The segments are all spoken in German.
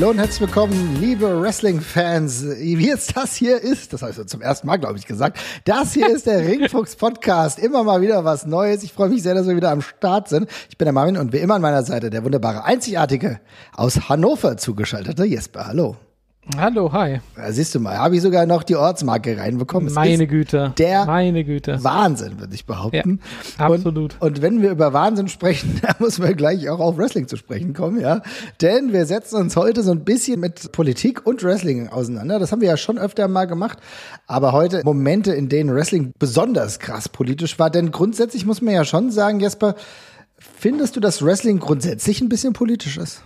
Hallo und herzlich willkommen, liebe Wrestling-Fans. Wie jetzt das hier ist, das habe ich zum ersten Mal, glaube ich, gesagt. Das hier ist der Ringfuchs-Podcast. Immer mal wieder was Neues. Ich freue mich sehr, dass wir wieder am Start sind. Ich bin der Marvin und wie immer an meiner Seite der wunderbare, einzigartige, aus Hannover zugeschaltete Jesper. Hallo. Hallo, hi. Ja, siehst du mal, habe ich sogar noch die Ortsmarke reinbekommen. Meine Güte. Der Meine Güte. Wahnsinn, würde ich behaupten. Ja, absolut. Und, und wenn wir über Wahnsinn sprechen, da müssen wir gleich auch auf Wrestling zu sprechen kommen, ja. Denn wir setzen uns heute so ein bisschen mit Politik und Wrestling auseinander. Das haben wir ja schon öfter mal gemacht. Aber heute Momente, in denen Wrestling besonders krass politisch war. Denn grundsätzlich muss man ja schon sagen, Jesper, findest du, dass Wrestling grundsätzlich ein bisschen politisch ist?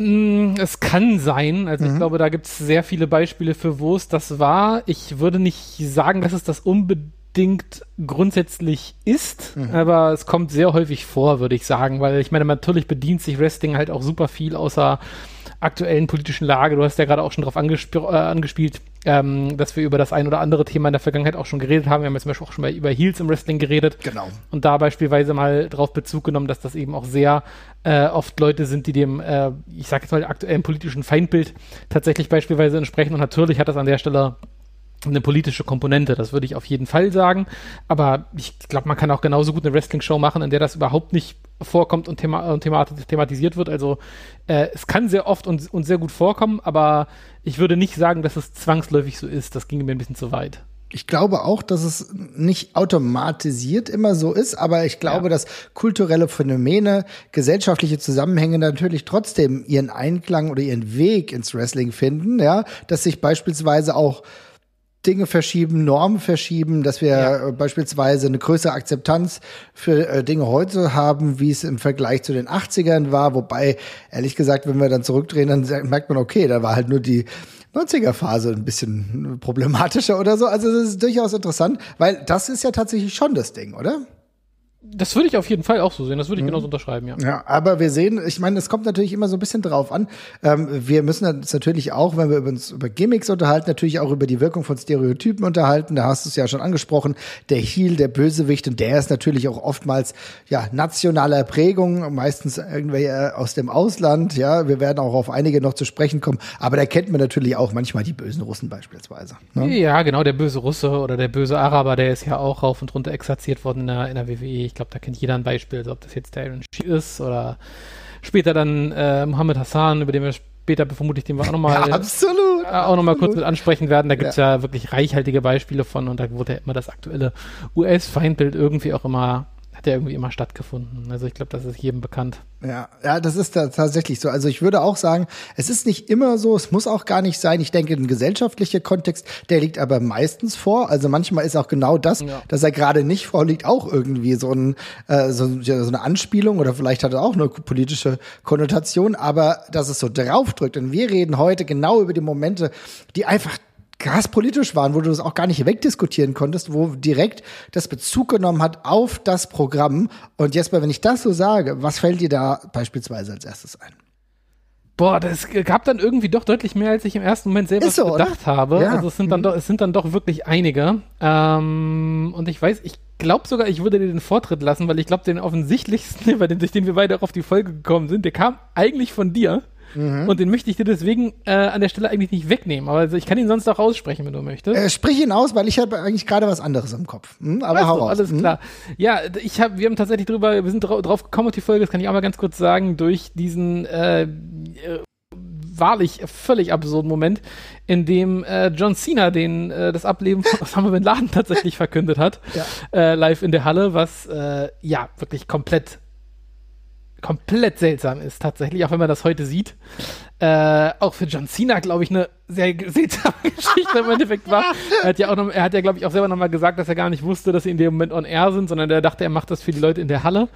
Mm, Es kann sein. Also ich glaube, da gibt es sehr viele Beispiele für, wo es das war. Ich würde nicht sagen, dass es das unbedingt grundsätzlich ist, aber es kommt sehr häufig vor, würde ich sagen, weil ich meine, natürlich bedient sich Wrestling halt auch super viel außer aktuellen politischen Lage. Du hast ja gerade auch schon darauf angesp äh, angespielt, ähm, dass wir über das ein oder andere Thema in der Vergangenheit auch schon geredet haben. Wir haben jetzt zum Beispiel auch schon mal über Heels im Wrestling geredet. Genau. Und da beispielsweise mal drauf Bezug genommen, dass das eben auch sehr äh, oft Leute sind, die dem, äh, ich sag jetzt mal, aktuellen politischen Feindbild tatsächlich beispielsweise entsprechen. Und natürlich hat das an der Stelle eine politische Komponente, das würde ich auf jeden Fall sagen. Aber ich glaube, man kann auch genauso gut eine Wrestling-Show machen, in der das überhaupt nicht vorkommt und, thema und thema thematisiert wird. Also äh, es kann sehr oft und, und sehr gut vorkommen, aber ich würde nicht sagen, dass es zwangsläufig so ist. Das ginge mir ein bisschen zu weit. Ich glaube auch, dass es nicht automatisiert immer so ist, aber ich glaube, Ja. dass kulturelle Phänomene, gesellschaftliche Zusammenhänge natürlich trotzdem ihren Einklang oder ihren Weg ins Wrestling finden, ja, dass sich beispielsweise auch Dinge verschieben, Normen verschieben, dass wir Ja. äh, beispielsweise eine größere Akzeptanz für äh, Dinge heute haben, wie es im Vergleich zu den 80ern war. Wobei, ehrlich gesagt, wenn wir dann zurückdrehen, dann merkt man, okay, da war halt nur die 90er-Phase ein bisschen problematischer oder so. Also das ist durchaus interessant, weil das ist ja tatsächlich schon das Ding, oder? Das würde ich auf jeden Fall auch so sehen. Das würde ich genauso unterschreiben, ja. Ja, aber wir sehen, ich meine, es kommt natürlich immer so ein bisschen drauf an. Ähm, wir müssen uns natürlich auch, wenn wir uns über Gimmicks unterhalten, natürlich auch über die Wirkung von Stereotypen unterhalten. Da hast du es ja schon angesprochen. Der Heel, der Bösewicht, und der ist natürlich auch oftmals ja nationaler Prägung, meistens irgendwelche aus dem Ausland. Ja, wir werden auch auf einige noch zu sprechen kommen. Aber da kennt man natürlich auch manchmal die bösen Russen beispielsweise. Ne? Ja, genau, der böse Russe oder der böse Araber, der ist ja auch rauf und runter exerziert worden in der, in der WWE. Ich glaube, da kennt jeder ein Beispiel, also ob das jetzt der Aaron Sheik ist oder später dann äh, Mohammed Hassan, über den wir später vermutlich den wir auch nochmal Ja, absolut. äh, auch noch mal kurz mit ansprechen werden. Da gibt's Ja. ja. wirklich reichhaltige Beispiele von und da wurde ja immer das aktuelle US-Feindbild irgendwie auch immer, hat ja irgendwie immer stattgefunden. Also ich glaube, das ist jedem bekannt. Ja, ja, das ist da tatsächlich so. Also ich würde auch sagen, es ist nicht immer so, es muss auch gar nicht sein. Ich denke, ein gesellschaftlicher Kontext, der liegt aber meistens vor. Also manchmal ist auch genau das, Ja. dass er gerade nicht vorliegt, auch irgendwie so, ein, äh, so, ja, so eine Anspielung oder vielleicht hat er auch eine politische Konnotation, aber dass es so draufdrückt. Und wir reden heute genau über die Momente, die einfach krass politisch waren, wo du das auch gar nicht wegdiskutieren konntest, wo direkt das Bezug genommen hat auf das Programm. Und Jesper, wenn ich das so sage, was fällt dir da beispielsweise als erstes ein? Boah, das gab dann irgendwie doch deutlich mehr, als ich im ersten Moment selber so, oder? gedacht habe. Ja. Also es sind dann doch, es sind dann doch wirklich einige. Ähm, und ich weiß, ich glaube sogar, ich würde dir den Vortritt lassen, weil ich glaube, den offensichtlichsten, über den, durch den wir beide auch auf die Folge gekommen sind, der kam eigentlich von dir. Mhm. Und den möchte ich dir deswegen äh, an der Stelle eigentlich nicht wegnehmen. Aber also ich kann ihn sonst auch aussprechen, wenn du möchtest. Äh, sprich ihn aus, weil ich habe eigentlich gerade was anderes im Kopf. Hm? Aber Weißt hau du, raus. alles Hm? klar. Ja, ich hab, wir haben tatsächlich drüber, wir sind drau drauf gekommen auf die Folge, das kann ich auch mal ganz kurz sagen, durch diesen äh, äh, wahrlich völlig absurden Moment, in dem äh, John Cena den äh, das Ableben von Osama Bin Laden tatsächlich verkündet hat, Ja. äh, live in der Halle, was äh, ja wirklich komplett komplett seltsam ist tatsächlich, auch wenn man das heute sieht. Äh, auch für John Cena, glaube ich, eine sehr seltsame Geschichte im Endeffekt war. Er hat ja auch noch, er hat ja, glaube ich, auch selber nochmal gesagt, dass er gar nicht wusste, dass sie in dem Moment on air sind, sondern er dachte, er macht das für die Leute in der Halle.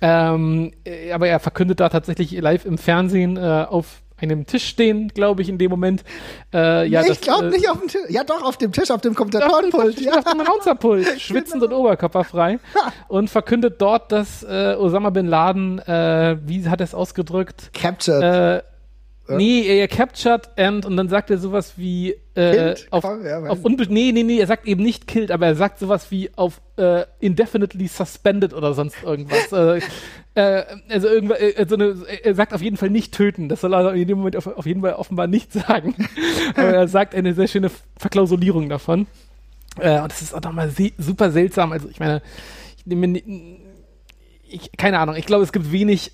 Ähm, äh, aber er verkündet da tatsächlich live im Fernsehen äh, auf einem Tisch stehen, glaube ich, in dem Moment. Äh, ja, nee, das, ich glaube äh, nicht auf dem Tisch. Ja, doch, auf dem Tisch, auf dem Kommentatorenpult. ja. Auf dem Announcerpult, schwitzend und oberkörperfrei und verkündet dort, dass äh, Osama Bin Laden, äh, wie hat er es ausgedrückt, Captured. Äh, Nee, er captured and und dann sagt er sowas wie äh, Killed? auf, ja, auf unbe nee, nee, nee, er sagt eben nicht killed, aber er sagt sowas wie auf äh, indefinitely suspended oder sonst irgendwas. äh, äh, also irgendwas, äh, so eine, er sagt auf jeden Fall nicht töten. Das soll er in dem Moment auf, auf jeden Fall offenbar nicht sagen. aber er sagt eine sehr schöne Verklausulierung davon. Äh, und das ist auch nochmal se super seltsam. Also ich meine, ich nehme ich, keine Ahnung, ich glaube, es gibt wenig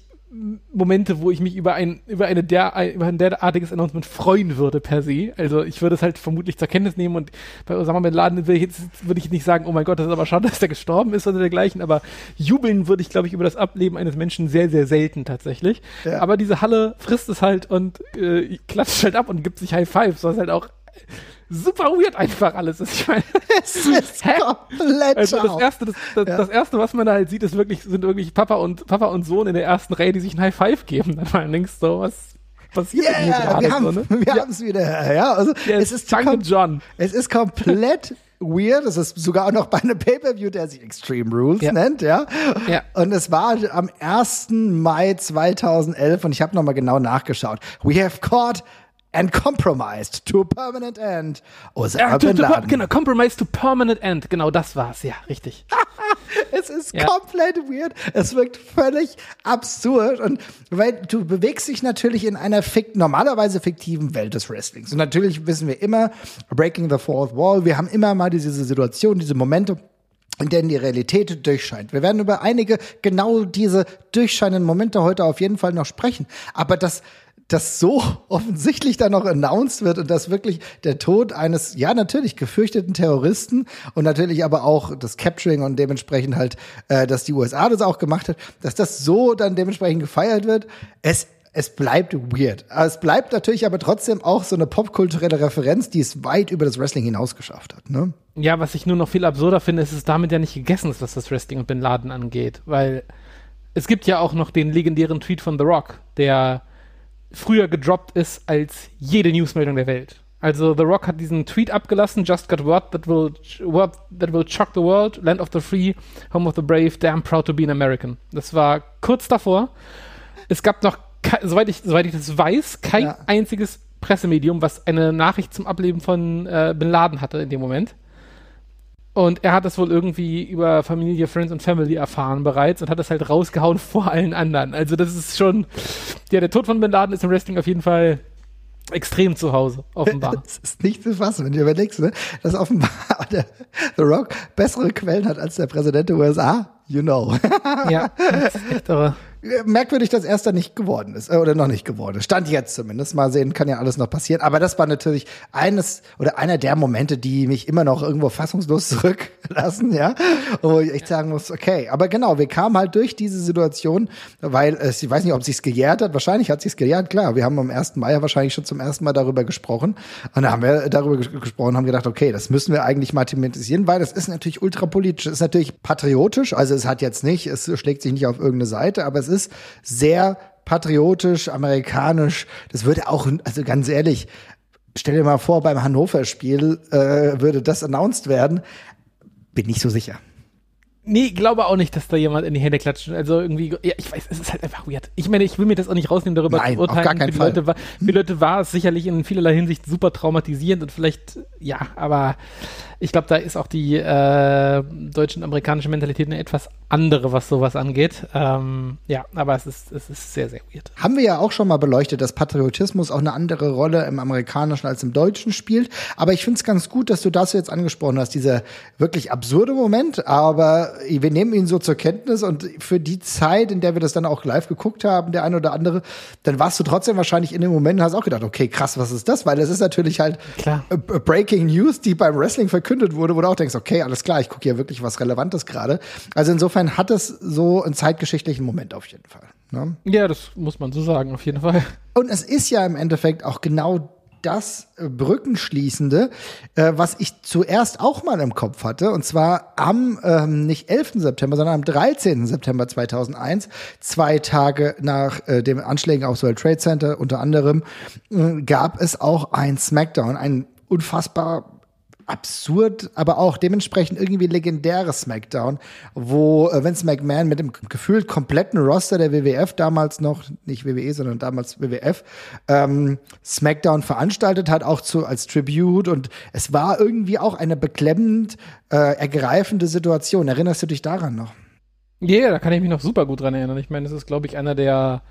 Momente, wo ich mich über ein, über eine der, über ein derartiges Announcement freuen würde per se. Also ich würde es halt vermutlich zur Kenntnis nehmen und bei Osama Bin Laden würde ich jetzt, würde ich nicht sagen, oh mein Gott, das ist aber schade, dass der gestorben ist oder dergleichen, aber jubeln würde ich, glaube ich, über das Ableben eines Menschen sehr, sehr selten tatsächlich. Ja. Aber diese Halle frisst es halt und äh, klatscht halt ab und gibt sich High Fives, was halt auch super weird einfach alles ist. Ich meine, Es ist Hä? komplett also das erste, das, das, Ja. das erste, was man da halt sieht, ist wirklich, sind wirklich Papa und Papa und Sohn in der ersten Reihe, die sich ein High Five geben. Dann mal links so, was passiert denn hier Ja, gerade wir so, haben ne? wir haben es wieder. Ja, also Ja, es ist Danke, John. es ist komplett weird. Es ist sogar auch noch bei einem Pay-per-View, der sich Extreme Rules Ja. nennt, ja. Ja. Und es war am 1. Mai 2011 und ich habe noch mal genau nachgeschaut. We have caught and compromised to a permanent end. Osama Ja, to, Bin to, Laden. genau, Compromise to Permanent End. Genau das war's, ja, richtig. Es ist Ja. komplett weird. Es wirkt völlig absurd. Und weil du bewegst dich natürlich in einer fikt normalerweise fiktiven Welt des Wrestlings. Und natürlich wissen wir immer, Breaking the Fourth Wall, wir haben immer mal diese Situation, diese Momente, in denen die Realität durchscheint. Wir werden über einige genau diese durchscheinenden Momente heute auf jeden Fall noch sprechen. Aber das das so offensichtlich dann noch announced wird und dass wirklich der Tod eines, ja, natürlich gefürchteten Terroristen und natürlich aber auch das Capturing und dementsprechend halt, äh, dass die USA das auch gemacht hat, dass das so dann dementsprechend gefeiert wird. Es, es bleibt weird. Es bleibt natürlich aber trotzdem auch so eine popkulturelle Referenz, die es weit über das Wrestling hinaus geschafft hat. Ne? Ja, was ich nur noch viel absurder finde, ist, dass es damit ja nicht gegessen ist, was das Wrestling und Bin Laden angeht. Weil es gibt ja auch noch den legendären Tweet von The Rock, der früher gedroppt ist als jede Newsmeldung der Welt. Also The Rock hat diesen Tweet abgelassen, just got word that will, word that will shock the world, land of the free, home of the brave, damn proud to be an American. Das war kurz davor. Es gab noch, soweit ich, soweit ich das weiß, kein Ja. einziges Pressemedium, was eine Nachricht zum Ableben von äh, Bin Laden hatte in dem Moment. Und er hat das wohl irgendwie über Familie, Friends und Family erfahren bereits und hat das halt rausgehauen vor allen anderen. Also das ist schon, ja, der Tod von Bin Laden ist im Wrestling auf jeden Fall extrem zu Hause, offenbar. Das ist nicht zu fassen, wenn du überlegst, ne? dass offenbar der The Rock bessere Quellen hat als der Präsident der USA. You know. ja, das ist echt irre. Merkwürdig, dass erster nicht geworden ist, äh, oder noch nicht geworden ist. Stand jetzt zumindest. Mal sehen, kann ja alles noch passieren. Aber das war natürlich eines oder einer der Momente, die mich immer noch irgendwo fassungslos zurücklassen, ja. Wo ich echt sagen muss, okay. Aber genau, wir kamen halt durch diese Situation, weil es, ich weiß nicht, ob sich's gejährt hat. Wahrscheinlich hat sich's gejährt, klar. Wir haben am 1. Mai ja wahrscheinlich schon zum ersten Mal darüber gesprochen. Und da haben wir darüber ges gesprochen, haben gedacht, okay, das müssen wir eigentlich mal thematisieren, weil das ist natürlich ultrapolitisch. Es ist natürlich patriotisch. Also es hat jetzt nicht, es schlägt sich nicht auf irgendeine Seite, aber es ist sehr patriotisch, amerikanisch. Das würde auch, also ganz ehrlich, stell dir mal vor, beim Hannover-Spiel äh, würde das announced werden. Bin nicht so sicher. Nee, glaube auch nicht, dass da jemand in die Hände klatscht. Also irgendwie, ja, ich weiß, es ist halt einfach weird. Ich meine, ich will mir das auch nicht rausnehmen, darüber Nein, zu auf urteilen. gar keinen für, die Fall. Leute war, für die Leute war es sicherlich in vielerlei Hinsicht super traumatisierend und vielleicht, ja, aber ich glaube, da ist auch die äh, deutsche und amerikanische Mentalität eine etwas andere, was sowas angeht. Ähm, ja, aber es ist, es ist sehr, sehr weird. Haben wir ja auch schon mal beleuchtet, dass Patriotismus auch eine andere Rolle im Amerikanischen als im Deutschen spielt. Aber ich finde es ganz gut, dass du das jetzt angesprochen hast, dieser wirklich absurde Moment. Aber wir nehmen ihn so zur Kenntnis und für die Zeit, in der wir das dann auch live geguckt haben, der eine oder andere, dann warst du trotzdem wahrscheinlich in dem Moment und hast auch gedacht, okay, krass, was ist das? Weil das ist natürlich halt Klar. äh, Breaking News, die beim Wrestling verkündet wurde, wo du auch denkst, okay, alles klar, ich gucke hier wirklich was Relevantes gerade. Also insofern hat es so einen zeitgeschichtlichen Moment auf jeden Fall. Ne? Ja, das muss man so sagen, auf jeden Fall. Und es ist ja im Endeffekt auch genau das äh, Brückenschließende, äh, was ich zuerst auch mal im Kopf hatte, und zwar am ähm, nicht 11. September, sondern am 13. September 2001, zwei Tage nach äh, den Anschlägen aufs World Trade Center unter anderem, äh, gab es auch ein Smackdown, ein unfassbar absurd, aber auch dementsprechend irgendwie legendäres SmackDown, wo äh, Vince McMahon mit dem gefühlt kompletten Roster der WWF damals noch, nicht WWE, sondern damals WWF, ähm, SmackDown veranstaltet hat, auch zu, als Tribute und es war irgendwie auch eine beklemmend äh, ergreifende Situation. Erinnerst du dich daran noch? Ja, yeah, da kann ich mich noch super gut dran erinnern. Ich meine, das ist, glaube ich, einer der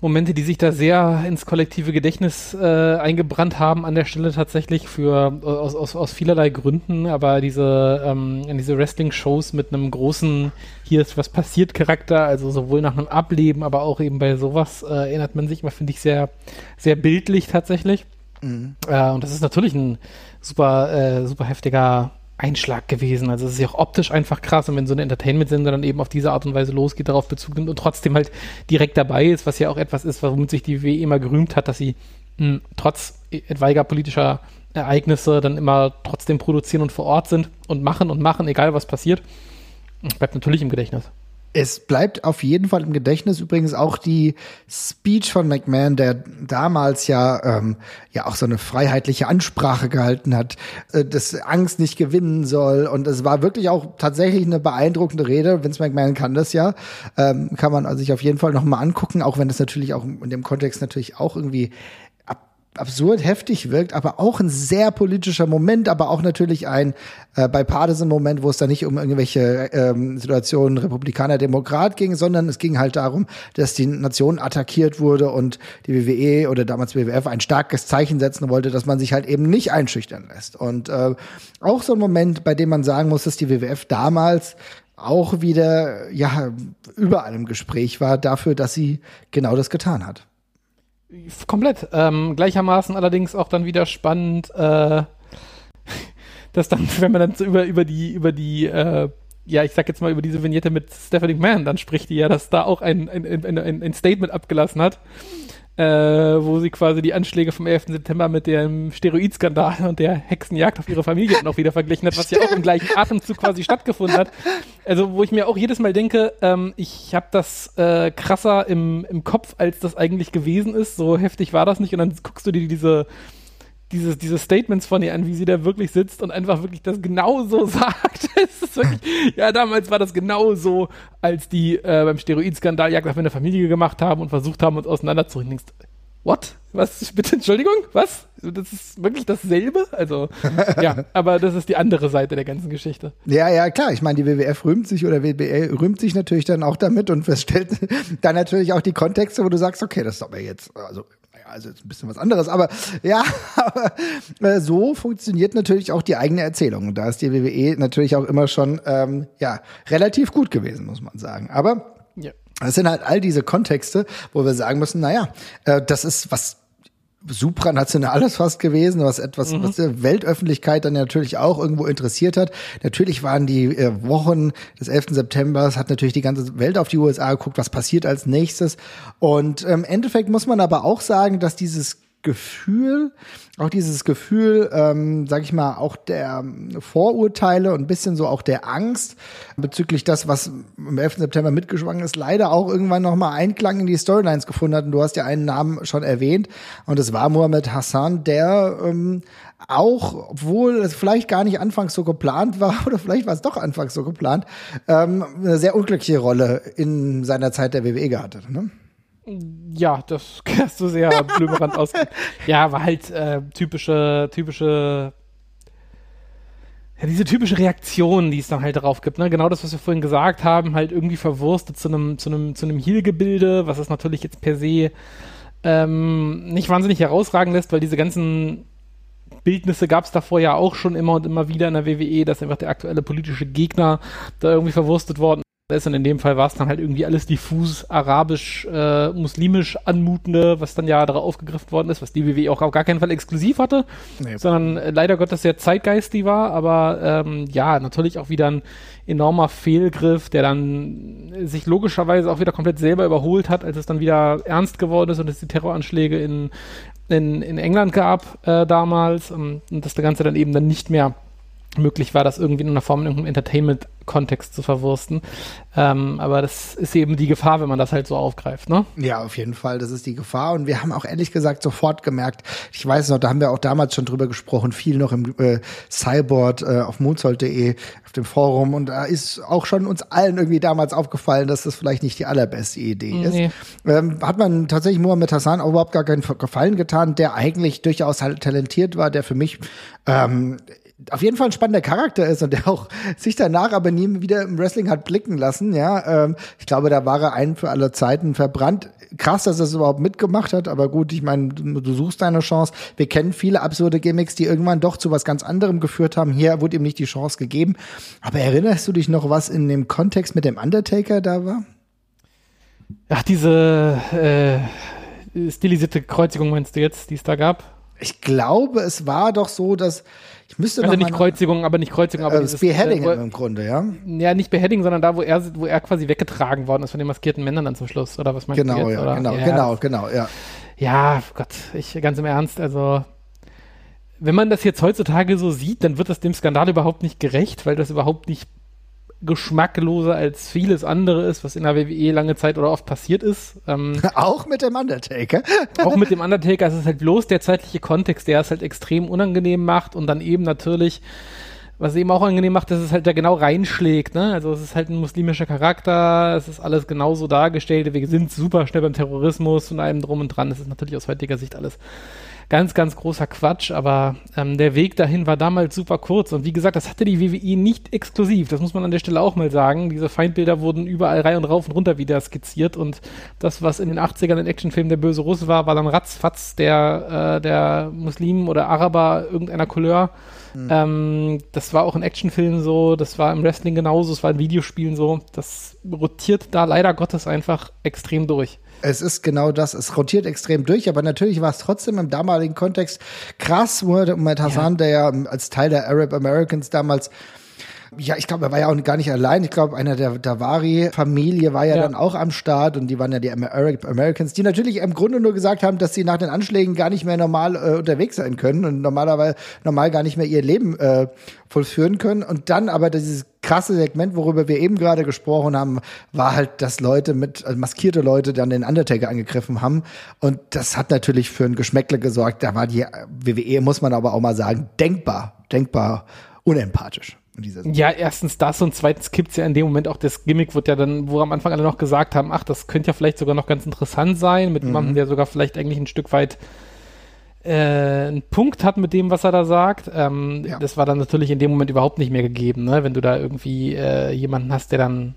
Momente, die sich da sehr ins kollektive Gedächtnis äh, eingebrannt haben an der Stelle tatsächlich für aus, aus, aus vielerlei Gründen, aber diese, ähm, diese Wrestling-Shows mit einem großen hier ist was passiert Charakter, also sowohl nach einem Ableben, aber auch eben bei sowas äh, erinnert man sich immer, finde ich, sehr, sehr bildlich tatsächlich. Mhm. Äh, und das ist natürlich ein super, äh, super heftiger Einschlag gewesen. Also es ist ja auch optisch einfach krass und wenn so eine Entertainment-Sender dann eben auf diese Art und Weise losgeht, darauf Bezug nimmt und trotzdem halt direkt dabei ist, was ja auch etwas ist, womit sich die WWE immer gerühmt hat, dass sie mh, hm, trotz etwaiger politischer Ereignisse dann immer trotzdem produzieren und vor Ort sind und machen und machen, egal was passiert. Bleibt natürlich im Gedächtnis. Es bleibt auf jeden Fall im Gedächtnis. Übrigens auch die Speech von McMahon, der damals ja ähm, ja auch so eine freiheitliche Ansprache gehalten hat, äh, dass Angst nicht gewinnen soll. Und es war wirklich auch tatsächlich eine beeindruckende Rede. Vince McMahon kann das ja, ähm, kann man sich auf jeden Fall noch mal angucken, auch wenn es natürlich auch in dem Kontext natürlich auch irgendwie absurd heftig wirkt, aber auch ein sehr politischer Moment, aber auch natürlich ein äh, bipartisan Moment, wo es da nicht um irgendwelche ähm, Situationen Republikaner, Demokrat ging, sondern es ging halt darum, dass die Nation attackiert wurde und die WWE oder damals WWF ein starkes Zeichen setzen wollte, dass man sich halt eben nicht einschüchtern lässt. Und äh, auch so ein Moment, bei dem man sagen muss, dass die WWF damals auch wieder ja überall im Gespräch war dafür, dass sie genau das getan hat. Komplett. Ähm, gleichermaßen allerdings auch dann wieder spannend, äh, dass dann, wenn man dann so über, über die, über die, äh, ja, ich sag jetzt mal über diese Vignette mit Stephanie McMahon, dann spricht die ja, dass da auch ein, ein, ein, ein Statement abgelassen hat äh, wo sie quasi die Anschläge vom 11. September mit dem Steroidskandal und der Hexenjagd auf ihre Familie noch wieder verglichen hat, was ja auch im gleichen Atemzug quasi stattgefunden hat. Also wo ich mir auch jedes Mal denke, ähm, ich habe das äh, krasser im, im Kopf, als das eigentlich gewesen ist. So heftig war das nicht. Und dann guckst du dir diese dieses, diese Statements von ihr an, wie sie da wirklich sitzt und einfach wirklich das genauso sagt. es ist wirklich, ja, damals war das genauso, als die äh, beim Steroidskandal Jagd auf eine Familie gemacht haben und versucht haben, uns auseinanderzubringen. What? Was? Bitte, Entschuldigung? Was? Das ist wirklich dasselbe? Also, ja, aber das ist die andere Seite der ganzen Geschichte. Ja, ja, klar. Ich meine, die WWF rühmt sich oder WBL rühmt sich natürlich dann auch damit und stellt dann natürlich auch die Kontexte, wo du sagst, okay, das ist aber jetzt, also also jetzt ein bisschen was anderes, aber ja, aber, äh, so funktioniert natürlich auch die eigene Erzählung. Da ist die WWE natürlich auch immer schon ähm, ja relativ gut gewesen, muss man sagen. Aber ja. es sind halt all diese Kontexte, wo wir sagen müssen, naja, äh, das ist was supranationales fast gewesen, was etwas, mhm. was die Weltöffentlichkeit dann natürlich auch irgendwo interessiert hat. Natürlich waren die äh, Wochen des 11. September, hat natürlich die ganze Welt auf die USA geguckt, was passiert als nächstes. Und im Endeffekt muss man aber auch sagen, dass dieses Gefühl, auch dieses Gefühl, ähm, sag ich mal, auch der Vorurteile und ein bisschen so auch der Angst bezüglich das, was am 11. September mitgeschwungen ist, leider auch irgendwann nochmal Einklang in die Storylines gefunden hat. Und du hast ja einen Namen schon erwähnt. Und es war Mohammed Hassan, der ähm, auch, obwohl es vielleicht gar nicht anfangs so geplant war, oder vielleicht war es doch anfangs so geplant, ähm, eine sehr unglückliche Rolle in seiner Zeit der WWE gehabt hat. Ne? Ja, das hast du sehr blümerant aus. Ja, war halt äh, typische, typische, ja, diese typische Reaktion, die es dann halt darauf gibt, ne? Genau das, was wir vorhin gesagt haben, halt irgendwie verwurstet zu einem, zu einem, zu einem Heal-Gebilde, was es natürlich jetzt per se ähm, nicht wahnsinnig herausragen lässt, weil diese ganzen Bildnisse gab es davor ja auch schon immer und immer wieder in der WWE, dass einfach der aktuelle politische Gegner da irgendwie verwurstet worden ist. Und in dem Fall war es dann halt irgendwie alles diffus arabisch, äh, muslimisch anmutende, was dann ja darauf aufgegriffen worden ist, was die WWE auch auf gar keinen Fall exklusiv hatte, nee. sondern äh, leider Gottes sehr zeitgeistig war, aber ähm, ja, natürlich auch wieder ein enormer Fehlgriff, der dann sich logischerweise auch wieder komplett selber überholt hat, als es dann wieder ernst geworden ist und es die Terroranschläge in, in, in England gab äh, damals ähm, und das Ganze dann eben dann nicht mehr möglich war, das irgendwie in einer Form in irgendeinem Entertainment-Kontext zu verwursten. Ähm, aber das ist eben die Gefahr, wenn man das halt so aufgreift, ne? Ja, auf jeden Fall, das ist die Gefahr. Und wir haben auch ehrlich gesagt sofort gemerkt, ich weiß noch, da haben wir auch damals schon drüber gesprochen, viel noch im äh, Cyborg äh, auf moonsold.de, auf dem Forum. Und da ist auch schon uns allen irgendwie damals aufgefallen, dass das vielleicht nicht die allerbeste Idee nee. ist. Ähm, hat man tatsächlich Mohamed Hassan auch überhaupt gar keinen Gefallen getan, der eigentlich durchaus halt talentiert war, der für mich ähm, auf jeden Fall ein spannender Charakter ist und der auch sich danach aber nie wieder im Wrestling hat blicken lassen. Ja, ähm, ich glaube, da war er ein für alle Zeiten verbrannt. Krass, dass er es überhaupt mitgemacht hat, aber gut, ich meine, du, du, suchst deine Chance. Wir kennen viele absurde Gimmicks, die irgendwann doch zu was ganz anderem geführt haben. Hier wurde ihm nicht die Chance gegeben. Aber erinnerst du dich noch, was in dem Kontext mit dem Undertaker da war? Ach, diese äh, stilisierte Kreuzigung meinst du jetzt, die es da gab? Ich glaube, es war doch so, dass ich müsste also nicht Kreuzigung, aber nicht Kreuzigung, aber äh, dieses, Beheading äh, im Grunde, ja? Ja, nicht Beheading, sondern da, wo er, wo er quasi weggetragen worden ist von den maskierten Männern dann zum Schluss, oder was meinst genau, du jetzt? Ja, genau, ja, genau, genau, ja. Ja, Gott, ich ganz im Ernst, also wenn man das jetzt heutzutage so sieht, dann wird das dem Skandal überhaupt nicht gerecht, weil das überhaupt nicht geschmackloser als vieles andere ist, was in der WWE lange Zeit oder oft passiert ist. Ähm, auch mit dem Undertaker. auch mit dem Undertaker. Es ist halt bloß der zeitliche Kontext, der es halt extrem unangenehm macht und dann eben natürlich, was eben auch angenehm macht, dass es halt da genau reinschlägt. Ne? Also es ist halt ein muslimischer Charakter, es ist alles genauso dargestellt. Wir sind super schnell beim Terrorismus und allem drum und dran. Es ist natürlich aus heutiger Sicht alles ganz, ganz großer Quatsch, aber ähm, der Weg dahin war damals super kurz und wie gesagt, das hatte die WWE nicht exklusiv, das muss man an der Stelle auch mal sagen. Diese Feindbilder wurden überall rein und rauf und runter wieder skizziert und das, was in den 80ern in Actionfilmen der böse Russe war, war dann ratzfatz der, äh, der Muslim oder Araber irgendeiner Couleur. Mhm. Ähm, das war auch in Actionfilmen so, das war im Wrestling genauso, es war in Videospielen so. Das rotiert da leider Gottes einfach extrem durch. Es ist genau das. Es rotiert extrem durch, aber natürlich war es trotzdem im damaligen Kontext krass, Muhammad Hassan, ja. der ja als Teil der Arab Americans damals ja, ich glaube, er war ja auch gar nicht allein. Ich glaube, einer der Davari-Familie war ja, ja, dann auch am Start und die waren ja die Americans, die natürlich im Grunde nur gesagt haben, dass sie nach den Anschlägen gar nicht mehr normal äh, unterwegs sein können und normalerweise normal gar nicht mehr ihr Leben äh, vollführen können. Und dann aber dieses krasse Segment, worüber wir eben gerade gesprochen haben, war halt, dass Leute mit, also maskierte Leute dann den Undertaker angegriffen haben. Und das hat natürlich für ein Geschmäckle gesorgt. Da war die WWE, muss man aber auch mal sagen, denkbar, denkbar unempathisch. Ja, erstens das und zweitens kippt es ja in dem Moment auch das Gimmick, wird ja dann, wo am Anfang alle noch gesagt haben, ach, das könnte ja vielleicht sogar noch ganz interessant sein, mit mhm. jemandem, der sogar vielleicht eigentlich ein Stück weit äh, einen Punkt hat mit dem, was er da sagt. Ähm, ja. Das war dann natürlich in dem Moment überhaupt nicht mehr gegeben, ne? wenn du da irgendwie äh, jemanden hast, der dann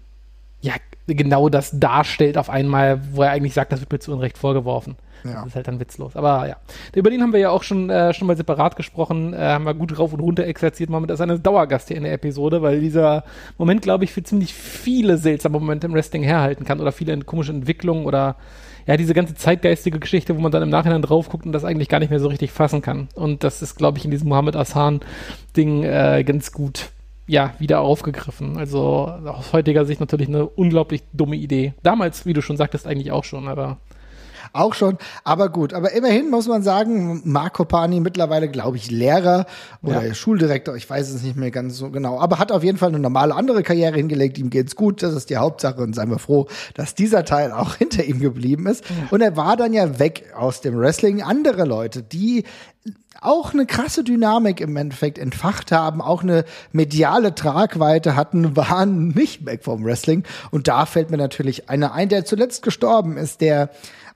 ja genau das darstellt auf einmal, wo er eigentlich sagt, das wird mir zu Unrecht vorgeworfen. Ja. Das ist halt dann witzlos. Aber ja, über den haben wir ja auch schon, äh, schon mal separat gesprochen, äh, haben wir gut rauf und runter exerziert. Moment ist eine Dauergast hier in der Episode, weil dieser Moment, glaube ich, für ziemlich viele seltsame Momente im Wrestling herhalten kann oder viele komische Entwicklungen oder ja, diese ganze zeitgeistige Geschichte, wo man dann im Nachhinein drauf guckt und das eigentlich gar nicht mehr so richtig fassen kann. Und das ist, glaube ich, in diesem Mohammed Assan-Ding äh, ganz gut ja, wieder aufgegriffen. Also aus heutiger Sicht natürlich eine unglaublich dumme Idee. Damals, wie du schon sagtest, eigentlich auch schon, aber auch schon. Aber gut, aber immerhin muss man sagen, Marco Pani mittlerweile, glaube ich, Lehrer oder ja. Schuldirektor, ich weiß es nicht mehr ganz so genau, aber hat auf jeden Fall eine normale andere Karriere hingelegt. Ihm geht's gut, das ist die Hauptsache und seien wir froh, dass dieser Teil auch hinter ihm geblieben ist. Ja. Und er war dann ja weg aus dem Wrestling. Andere Leute, die auch eine krasse Dynamik im Endeffekt entfacht haben, auch eine mediale Tragweite hatten, waren nicht weg vom Wrestling. Und da fällt mir natürlich einer ein, der zuletzt gestorben ist, der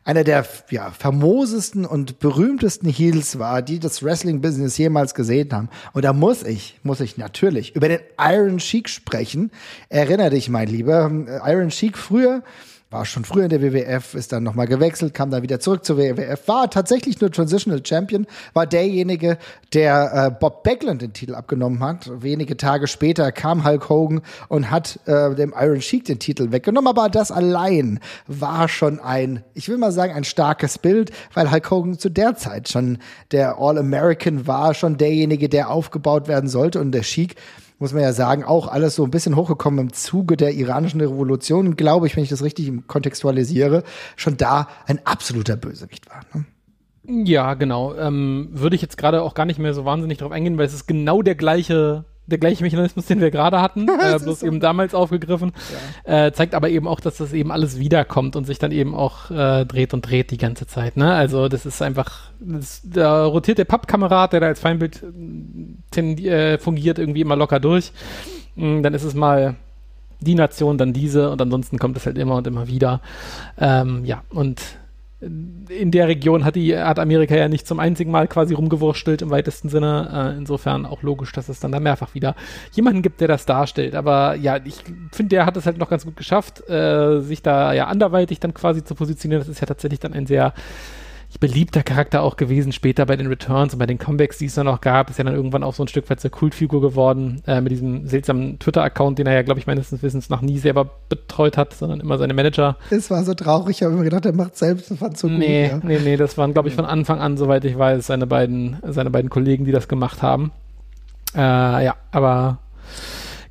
einer der ja, famosesten und berühmtesten Heels war, die das Wrestling-Business jemals gesehen haben. Und da muss ich, muss ich natürlich über den Iron Sheik sprechen. Erinner dich, mein Lieber, Iron Sheik früher war schon früher in der WWF, ist dann nochmal gewechselt, kam dann wieder zurück zur WWF, war tatsächlich nur Transitional Champion, war derjenige, der äh, Bob Backlund den Titel abgenommen hat. Wenige Tage später kam Hulk Hogan und hat äh, dem Iron Sheik den Titel weggenommen, aber das allein war schon ein, ich will mal sagen, ein starkes Bild, weil Hulk Hogan zu der Zeit schon der All-American war, schon derjenige, der aufgebaut werden sollte. Und der Sheik muss man ja sagen, auch alles so ein bisschen hochgekommen im Zuge der iranischen Revolution, glaube ich, wenn ich das richtig kontextualisiere, schon da ein absoluter Bösewicht war. Ne? Ja, genau. Ähm, würde ich jetzt gerade auch gar nicht mehr so wahnsinnig drauf eingehen, weil es ist genau der gleiche der gleiche Mechanismus, den wir gerade hatten, äh, bloß so eben damals aufgegriffen. Ja. Äh, zeigt aber eben auch, dass das eben alles wiederkommt und sich dann eben auch äh, dreht und dreht die ganze Zeit. Ne? Also das ist einfach, das, da rotiert der Pappkamerad, der da als Feindbild äh, fungiert, irgendwie immer locker durch. Mm, dann ist es mal die Nation, dann diese und ansonsten kommt es halt immer und immer wieder. Ähm, ja, und in der Region hat, die, hat Amerika ja nicht zum einzigen Mal quasi rumgewurschtelt im weitesten Sinne. Äh, insofern auch logisch, dass es dann da mehrfach wieder jemanden gibt, der das darstellt. Aber ja, ich finde, der hat es halt noch ganz gut geschafft, äh, sich da ja anderweitig dann quasi zu positionieren. Das ist ja tatsächlich dann ein sehr beliebter Charakter auch gewesen, später bei den Returns und bei den Comebacks, die es dann noch gab, ist ja dann irgendwann auch so ein Stück weit zur Kultfigur geworden, äh, mit diesem seltsamen Twitter-Account, den er ja, glaube ich, meines Wissens nach nie selber betreut hat, sondern immer seine Manager. Es war so traurig, ich habe mir gedacht, er macht selbst, das fand so nee, gut. Ja. Nee, nee, das waren, glaube ich, von Anfang an, soweit ich weiß, seine beiden, seine beiden Kollegen, die das gemacht haben. Äh, ja, aber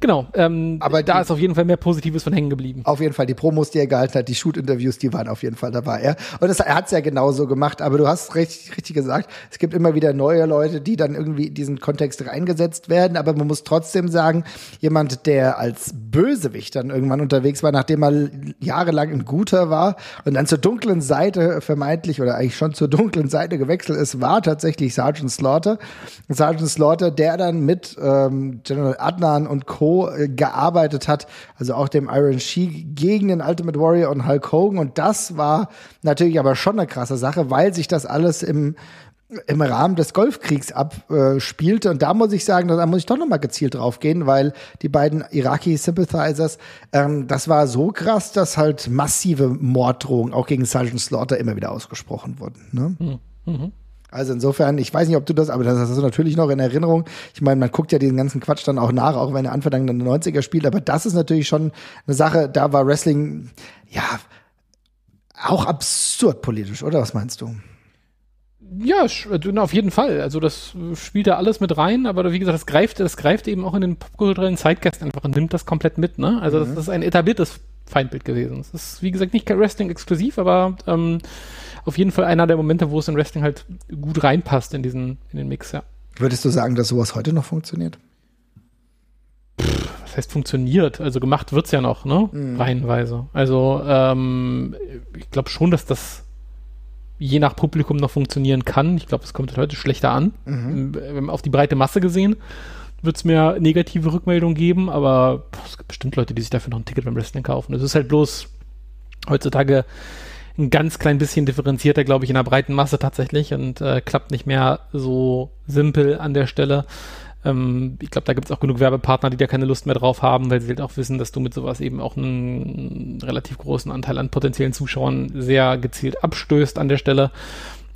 Genau, ähm, aber da die, ist auf jeden Fall mehr Positives von hängen geblieben. Auf jeden Fall, die Promos, die er gehalten hat, die Shoot-Interviews, die waren auf jeden Fall dabei. Ja. Und das, er hat es ja genauso gemacht, aber du hast richtig, richtig gesagt, es gibt immer wieder neue Leute, die dann irgendwie in diesen Kontext reingesetzt werden, aber man muss trotzdem sagen, jemand, der als Bösewicht dann irgendwann unterwegs war, nachdem er jahrelang ein Guter war und dann zur dunklen Seite vermeintlich oder eigentlich schon zur dunklen Seite gewechselt ist, war tatsächlich Sergeant Slaughter. Sergeant Slaughter, der dann mit ähm, General Adnan und Co äh, gearbeitet hat, also auch dem Iron Sheik gegen den Ultimate Warrior und Hulk Hogan. Und das war natürlich aber schon eine krasse Sache, weil sich das alles im im Rahmen des Golfkriegs abspielte. Und da muss ich sagen, da muss ich doch nochmal gezielt drauf gehen, weil die beiden Iraqi-Sympathizers, ähm, das war so krass, dass halt massive Morddrohungen auch gegen Sergeant Slaughter immer wieder ausgesprochen wurden. Ne? Mhm. Also insofern, ich weiß nicht, ob du das, aber das hast du natürlich noch in Erinnerung. Ich meine, man guckt ja diesen ganzen Quatsch dann auch nach, auch wenn er Anfang der 90er spielt, aber das ist natürlich schon eine Sache, da war Wrestling, ja, auch absurd politisch, oder was meinst du? Ja, also, auf jeden Fall. Also das spielt da alles mit rein, aber wie gesagt, das greift, das greift eben auch in den popkulturellen Zeitgeist einfach und nimmt das komplett mit, ne? Also mhm. das ist ein etabliertes Feindbild gewesen. Es ist, wie gesagt, nicht kein Wrestling exklusiv, aber ähm, auf jeden Fall einer der Momente, wo es in Wrestling halt gut reinpasst in diesen, in den Mix, ja. Würdest du sagen, dass sowas heute noch funktioniert? Pff, was heißt funktioniert? Also gemacht wird es ja noch, ne? Mhm. Reihenweise. Also ähm, ich glaube schon, dass das je nach Publikum noch funktionieren kann. Ich glaube, es kommt halt heute schlechter an. Mhm. Auf die breite Masse gesehen wird es mehr negative Rückmeldungen geben, aber boah, es gibt bestimmt Leute, die sich dafür noch ein Ticket beim Wrestling kaufen. Es ist halt bloß heutzutage ein ganz klein bisschen differenzierter, glaube ich, in der breiten Masse tatsächlich und äh, klappt nicht mehr so simpel an der Stelle. Ähm, ich glaube, da gibt es auch genug Werbepartner, die da keine Lust mehr drauf haben, weil sie halt auch wissen, dass du mit sowas eben auch einen relativ großen Anteil an potenziellen Zuschauern sehr gezielt abstößt an der Stelle.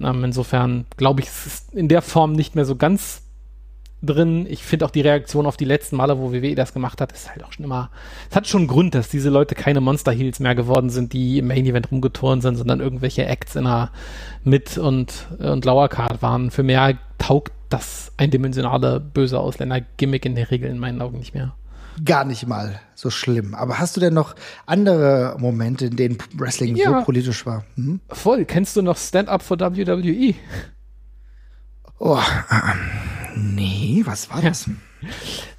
Ähm, insofern glaube ich, es ist in der Form nicht mehr so ganz drin. Ich finde auch die Reaktion auf die letzten Male, wo WWE das gemacht hat, ist halt auch schon immer. Es hat schon einen Grund, dass diese Leute keine Monster Heels mehr geworden sind, die im Main Event rumgeturnt sind, sondern irgendwelche Acts in der Mid- und, und Lower Card waren. Für mehr taugt das eindimensionale böse Ausländer-Gimmick in der Regel in meinen Augen nicht mehr. Gar nicht mal so schlimm. Aber hast du denn noch andere Momente, in denen Wrestling ja, so politisch war? Hm? Voll. Kennst du noch Stand Up for WWE? Oh, nee, was war das?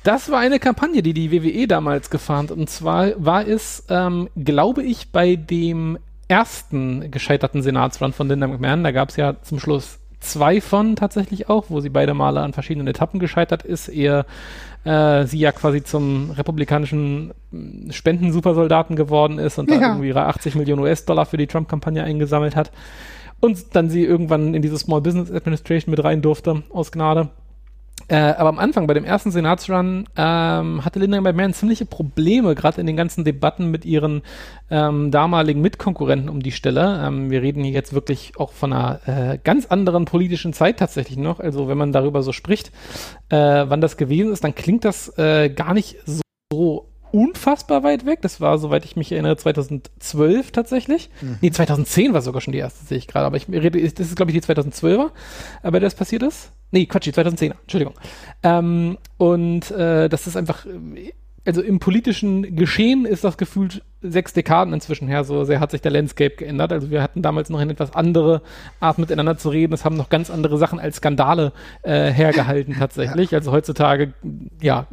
Das war eine Kampagne, die die WWE damals gefahren hat. Und zwar war es, ähm, glaube ich, bei dem ersten gescheiterten Senatsrun von Linda McMahon. Da gab es ja zum Schluss zwei von tatsächlich auch, wo sie beide Male an verschiedenen Etappen gescheitert ist, ehe äh, sie ja quasi zum republikanischen hm, Spendensupersoldaten geworden ist und ja. da irgendwie ihre 80 Millionen US-Dollar für die Trump-Kampagne eingesammelt hat und dann sie irgendwann in diese Small Business Administration mit rein durfte, aus Gnade. Äh, aber am Anfang, bei dem ersten Senatsrun, ähm, hatte Linda McMahon ziemliche Probleme, gerade in den ganzen Debatten mit ihren ähm, damaligen Mitkonkurrenten um die Stelle. Ähm, wir reden hier jetzt wirklich auch von einer äh, ganz anderen politischen Zeit tatsächlich noch. Also wenn man darüber so spricht, äh, wann das gewesen ist, dann klingt das äh, gar nicht so, so unfassbar weit weg. Das war, soweit ich mich erinnere, 2012 tatsächlich. Mhm. Nee, 2010 war sogar schon die erste, sehe ich gerade. Aber ich rede, das ist, glaube ich, die 2012er, bei der das passiert ist. Nee, Quatsch, die 2010er, Entschuldigung. Ähm, und äh, das ist einfach also im politischen Geschehen ist das gefühlt sechs Dekaden inzwischen her, so sehr hat sich der Landscape geändert. Also wir hatten damals noch eine etwas andere Art miteinander zu reden. Es haben noch ganz andere Sachen als Skandale äh, hergehalten tatsächlich. Ja. Also heutzutage, ja,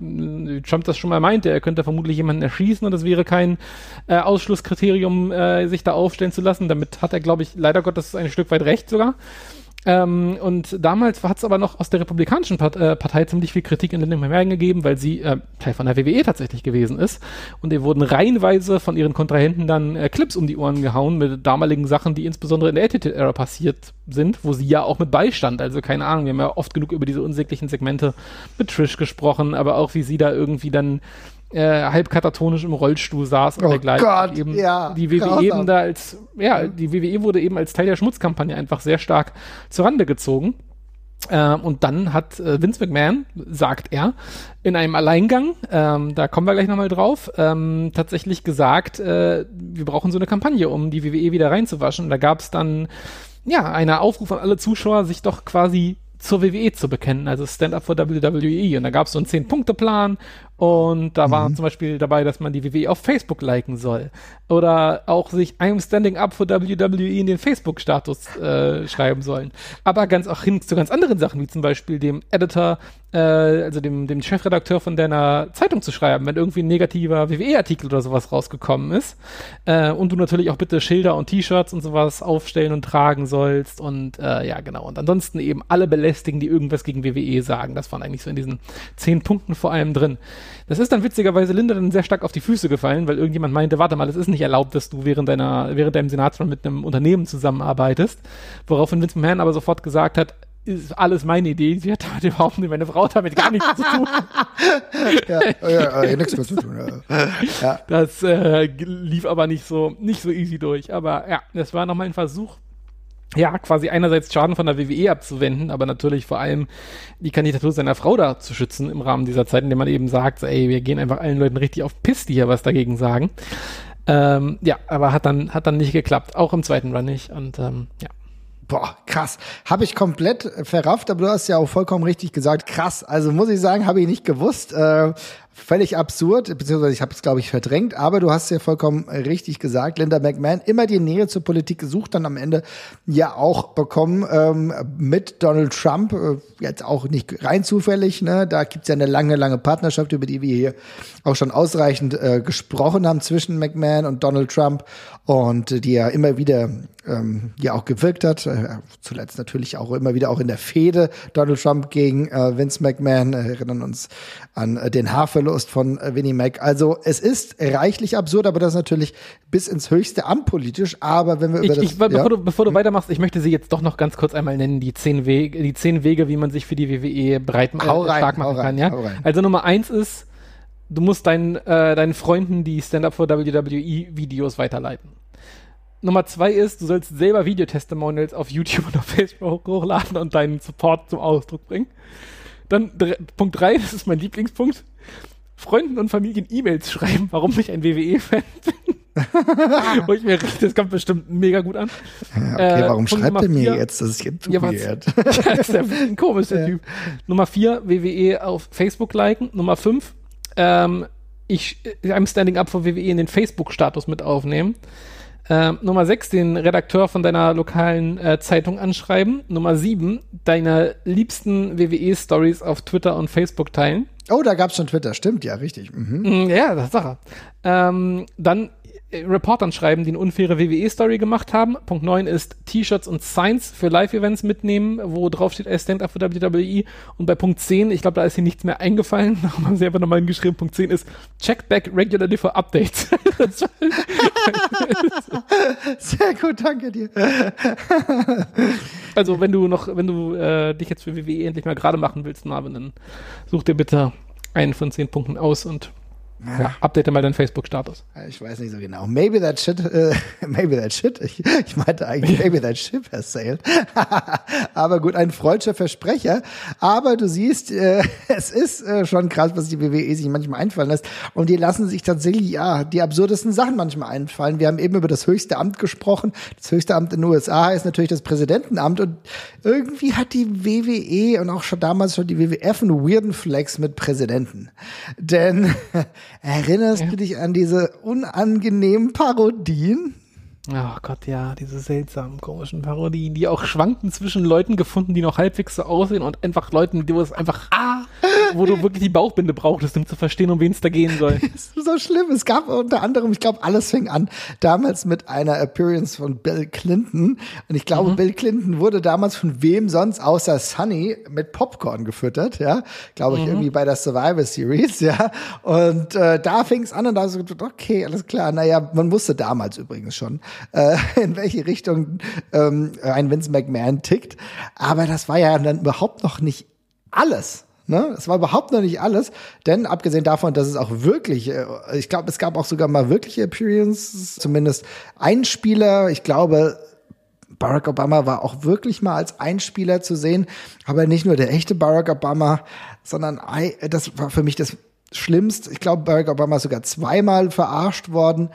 Trump das schon mal meinte, er könnte vermutlich jemanden erschießen und das wäre kein äh, Ausschlusskriterium, äh, sich da aufstellen zu lassen. Damit hat er, glaube ich, leider Gottes ein Stück weit recht sogar. Ähm, und damals hat es aber noch aus der Republikanischen Part äh, Partei ziemlich viel Kritik in den Merken gegeben, weil sie äh, Teil von der WWE tatsächlich gewesen ist. Und ihr wurden reihenweise von ihren Kontrahenten dann äh, Clips um die Ohren gehauen mit damaligen Sachen, die insbesondere in der Attitude Era passiert sind, wo sie ja auch mit beistand. Also keine Ahnung, wir haben ja oft genug über diese unsäglichen Segmente mit Trish gesprochen, aber auch wie sie da irgendwie dann äh, halb katatonisch im Rollstuhl saß und oh dergleichen. Gott, eben ja, die WWE eben da als, ja, die WWE wurde eben als Teil der Schmutzkampagne einfach sehr stark zurande gezogen. Äh, und dann hat äh, Vince McMahon, sagt er, in einem Alleingang, ähm, da kommen wir gleich nochmal drauf, ähm, tatsächlich gesagt, äh, wir brauchen so eine Kampagne, um die WWE wieder reinzuwaschen. Und da gab es dann ja, eine Aufruf an alle Zuschauer, sich doch quasi zur WWE zu bekennen, also Stand Up for WWE. Und da gab es so einen Zehn-Punkte-Plan und da war mhm. zum Beispiel dabei, dass man die WWE auf Facebook liken soll. Oder auch sich I'm standing up for WWE in den Facebook-Status äh, schreiben sollen. Aber ganz auch hin zu ganz anderen Sachen, wie zum Beispiel dem Editor, äh, also dem, dem Chefredakteur von deiner Zeitung zu schreiben, wenn irgendwie ein negativer WWE-Artikel oder sowas rausgekommen ist. Äh, und du natürlich auch bitte Schilder und T-Shirts und sowas aufstellen und tragen sollst. Und äh, ja, genau. Und ansonsten eben alle belästigen, die irgendwas gegen WWE sagen. Das waren eigentlich so in diesen zehn Punkten vor allem drin. Das ist dann witzigerweise Linda dann sehr stark auf die Füße gefallen, weil irgendjemand meinte, warte mal, es ist nicht erlaubt, dass du während deiner, während deinem Senatsrun mit einem Unternehmen zusammenarbeitest. Woraufhin Vince McMahon aber sofort gesagt hat, ist alles meine Idee. Sie hat damit überhaupt nicht, meine Frau hat damit gar nichts zu tun. ja, ja, ja, nichts mehr zu tun. Ja. ja. Das äh, lief aber nicht so, nicht so easy durch. Aber ja, das war nochmal ein Versuch, ja, quasi einerseits Schaden von der WWE abzuwenden, aber natürlich vor allem die Kandidatur seiner Frau da zu schützen im Rahmen dieser Zeit, indem man eben sagt, ey, wir gehen einfach allen Leuten richtig auf Piss, die hier was dagegen sagen. Ähm, ja, aber hat dann, hat dann nicht geklappt, auch im zweiten Run nicht und ähm, ja. Boah, krass. Habe ich komplett verrafft, aber du hast ja auch vollkommen richtig gesagt. Krass. Also muss ich sagen, habe ich nicht gewusst. Äh, völlig absurd, beziehungsweise ich habe es, glaube ich, verdrängt, aber du hast ja vollkommen richtig gesagt, Linda McMahon immer die Nähe zur Politik gesucht, dann am Ende ja auch bekommen ähm, mit Donald Trump, äh, jetzt auch nicht rein zufällig, ne? da gibt's ja eine lange, lange Partnerschaft, über die wir hier auch schon ausreichend äh, gesprochen haben zwischen McMahon und Donald Trump und die ja immer wieder ähm, ja auch gewirkt hat, äh, zuletzt natürlich auch immer wieder auch in der Fehde Donald Trump gegen äh, Vince McMahon, äh, erinnern uns an äh, den Haarverlust von äh, Winnie Mac. Also es ist reichlich absurd, aber das ist natürlich bis ins höchste Amt politisch. Aber wenn wir über ich, das, ich, bevor, ja. du, bevor du hm? weitermachst, ich möchte sie jetzt doch noch ganz kurz einmal nennen, die zehn Wege, die zehn Wege, wie man sich für die WWE breit äh, rein, stark machen rein, kann. Ja? Also Nummer eins ist, du musst deinen, äh, deinen Freunden die Stand-Up for WWE Videos weiterleiten. Nummer zwei ist, du sollst selber Videotestimonials auf YouTube und auf Facebook hochladen und deinen Support zum Ausdruck bringen. Dann Punkt drei, das ist mein Lieblingspunkt. Freunden und Familien E-Mails schreiben, warum ich ein WWE-Fan bin. Wo ich mir richtig, das kommt bestimmt mega gut an. Ja, okay, äh, warum schreibt er mir jetzt, dass ich jetzt ja, weird? das ist ja ein komisch, der ja. Typ. Nummer vier, WWE auf Facebook liken. Nummer fünf, ähm, ich, I'm standing up for WWE in den Facebook-Status mit aufnehmen. Äh, Nummer 6, den Redakteur von deiner lokalen äh, Zeitung anschreiben. Nummer 7, deine liebsten WWE-Stories auf Twitter und Facebook teilen. Oh, da gab's schon Twitter, stimmt, ja, richtig. Mhm. Mm, ja, das Sache. Ähm, dann äh, Reportern schreiben, die eine unfaire WWE-Story gemacht haben. Punkt 9 ist T-Shirts und Signs für Live-Events mitnehmen, wo drauf steht, I stand up for WWE. Und bei Punkt 10, ich glaube, da ist hier nichts mehr eingefallen, darum haben sie einfach nochmal geschrieben, Punkt 10 ist check back regularly for updates. Sehr gut, danke dir. also, wenn du noch, wenn du äh, dich jetzt für WWE endlich mal gerade machen willst, Marvin, dann such dir bitte einen von zehn Punkten aus und ja, update mal deinen Facebook-Status. Ich weiß nicht so genau. Maybe that shit, uh, maybe that shit. Ich, ich meinte eigentlich, maybe that ship has sailed. Aber gut, ein freudscher Versprecher. Aber du siehst, äh, es ist äh, schon krass, was die WWE sich manchmal einfallen lässt. Und die lassen sich tatsächlich, ja, die absurdesten Sachen manchmal einfallen. Wir haben eben über das höchste Amt gesprochen. Das höchste Amt in den USA ist natürlich das Präsidentenamt. Und irgendwie hat die WWE und auch schon damals schon die WWF einen weirden Flex mit Präsidenten. Denn Erinnerst ja. du dich an diese unangenehmen Parodien? Oh Gott, ja, diese seltsamen, komischen Parodien, die auch schwanken zwischen Leuten gefunden, die noch halbwegs so aussehen und einfach Leuten, die es einfach, ah, wo du wirklich die Bauchbinde brauchtest, um zu verstehen, um wen es da gehen soll. das ist so schlimm. Es gab unter anderem, ich glaube, alles fing an damals mit einer Appearance von Bill Clinton. Und ich glaube, mhm. Bill Clinton wurde damals von wem sonst außer Sunny mit Popcorn gefüttert, ja. Glaube ich, mhm. irgendwie bei der Survivor Series, ja. Und äh, da fing es an und da so, okay, alles klar. Naja, man wusste damals übrigens schon, äh, in welche Richtung ähm, ein Vince McMahon tickt. Aber das war ja dann überhaupt noch nicht alles. Ne? Es war überhaupt noch nicht alles, denn abgesehen davon, dass es auch wirklich, äh, ich glaube, es gab auch sogar mal wirkliche Appearances, zumindest Einspieler. Ich glaube, Barack Obama war auch wirklich mal als Einspieler zu sehen, aber nicht nur der echte Barack Obama, sondern das war für mich das Schlimmste. Ich glaube, Barack Obama ist sogar zweimal verarscht worden.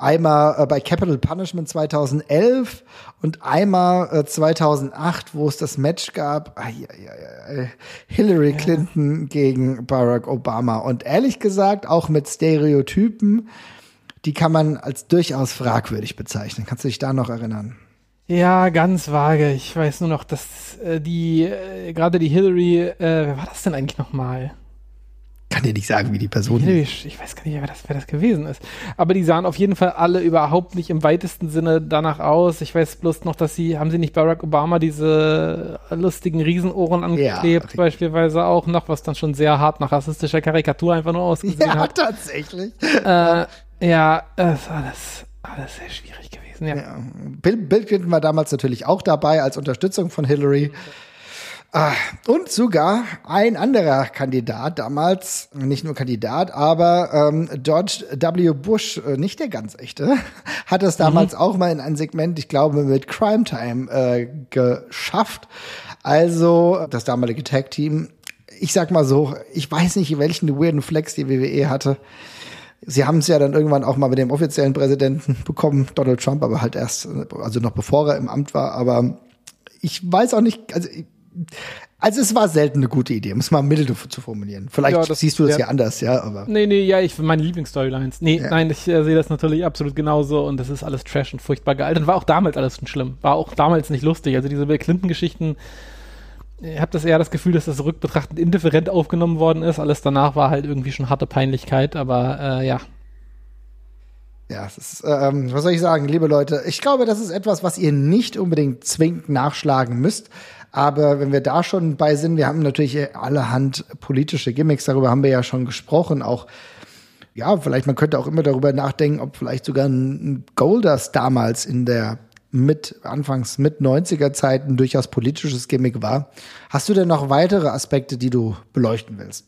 Einmal äh, bei Capital Punishment 2011 und einmal äh, 2008, wo es das Match gab, ja, ja, ja, Hillary Clinton gegen Barack Obama. Und ehrlich gesagt, auch mit Stereotypen, die kann man als durchaus fragwürdig bezeichnen. Kannst du dich da noch erinnern? Ja, ganz vage. Ich weiß nur noch, dass äh, die, äh, gerade die Hillary, äh, wer war das denn eigentlich nochmal? Kann dir nicht sagen, wie die Person ist. Ich weiß gar nicht, wer das, wer das gewesen ist. Aber die sahen auf jeden Fall alle überhaupt nicht im weitesten Sinne danach aus. Ich weiß bloß noch, dass sie, haben sie nicht Barack Obama diese lustigen Riesenohren angeklebt, ja, beispielsweise auch noch, was dann schon sehr hart nach rassistischer Karikatur einfach nur ausgesehen ja, hat. Ja, tatsächlich. Äh, ja, das ist alles, alles sehr schwierig gewesen, ja. ja. Bill, Bill Clinton war damals natürlich auch dabei als Unterstützung von Hillary. Okay. Ah, und sogar ein anderer Kandidat damals, nicht nur Kandidat, aber ähm, George W. Bush, äh, nicht der ganz echte, hat es damals mhm. auch mal in ein Segment, ich glaube, mit Crime Time äh, geschafft. Also das damalige Tag-Team. Ich sag mal so, ich weiß nicht, welchen weirden Flex die WWE hatte. Sie haben es ja dann irgendwann auch mal mit dem offiziellen Präsidenten bekommen, Donald Trump, aber halt erst, also noch bevor er im Amt war. Aber ich weiß auch nicht, also also es war selten eine gute Idee, um es mal milde zu formulieren. Vielleicht ja, siehst du das ja, ja, anders, ja, aber. Nee, nee, ja, ich meine Lieblingsstorylines. Nee, ja. nein, ich äh, sehe das natürlich absolut genauso und das ist alles Trash und furchtbar gealtert. War auch damals alles schon schlimm. War auch damals nicht lustig. Also diese Bill Clinton-Geschichten, ich habe das eher das Gefühl, dass das rückbetrachtend indifferent aufgenommen worden ist. Alles danach war halt irgendwie schon harte Peinlichkeit, aber äh, ja. Ja, ist, ähm, was soll ich sagen, liebe Leute? Ich glaube, das ist etwas, was ihr nicht unbedingt zwingend nachschlagen müsst. Aber wenn wir da schon bei sind, wir haben natürlich allerhand politische Gimmicks, darüber haben wir ja schon gesprochen, auch ja, vielleicht man könnte auch immer darüber nachdenken, ob vielleicht sogar ein Golders damals in der mit anfangs mit 90er Zeiten durchaus politisches Gimmick war. Hast du denn noch weitere Aspekte, die du beleuchten willst?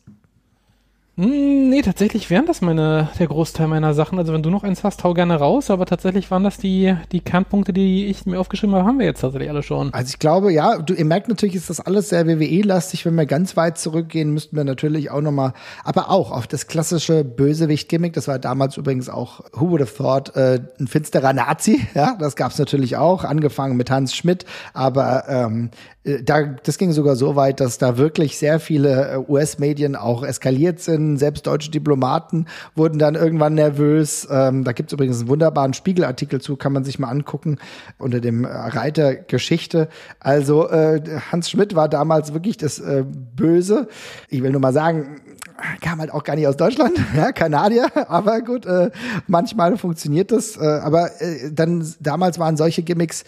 Hm, nee, tatsächlich wären das meine, der Großteil meiner Sachen. Also wenn du noch eins hast, hau gerne raus, aber tatsächlich waren das die, die Kernpunkte, die ich mir aufgeschrieben habe, haben wir jetzt tatsächlich alle schon. Also ich glaube, ja, du, ihr merkt natürlich, ist das alles sehr WWE-lastig. Wenn wir ganz weit zurückgehen, müssten wir natürlich auch nochmal, aber auch auf das klassische Bösewicht-Gimmick, das war damals übrigens auch, who would have thought, äh, ein finsterer Nazi, ja, das gab's natürlich auch, angefangen mit Hans Schmidt, aber ähm, äh, da, das ging sogar so weit, dass da wirklich sehr viele äh, US-Medien auch eskaliert sind. Selbst deutsche Diplomaten wurden dann irgendwann nervös. Ähm, da gibt's übrigens einen wunderbaren Spiegelartikel zu, kann man sich mal angucken, unter dem Reiter Geschichte. Also äh, Hans Schmidt war damals wirklich das äh, Böse. Ich will nur mal sagen, kam halt auch gar nicht aus Deutschland, ja, Kanadier, aber gut, äh, manchmal funktioniert das. Äh, aber äh, dann damals waren solche Gimmicks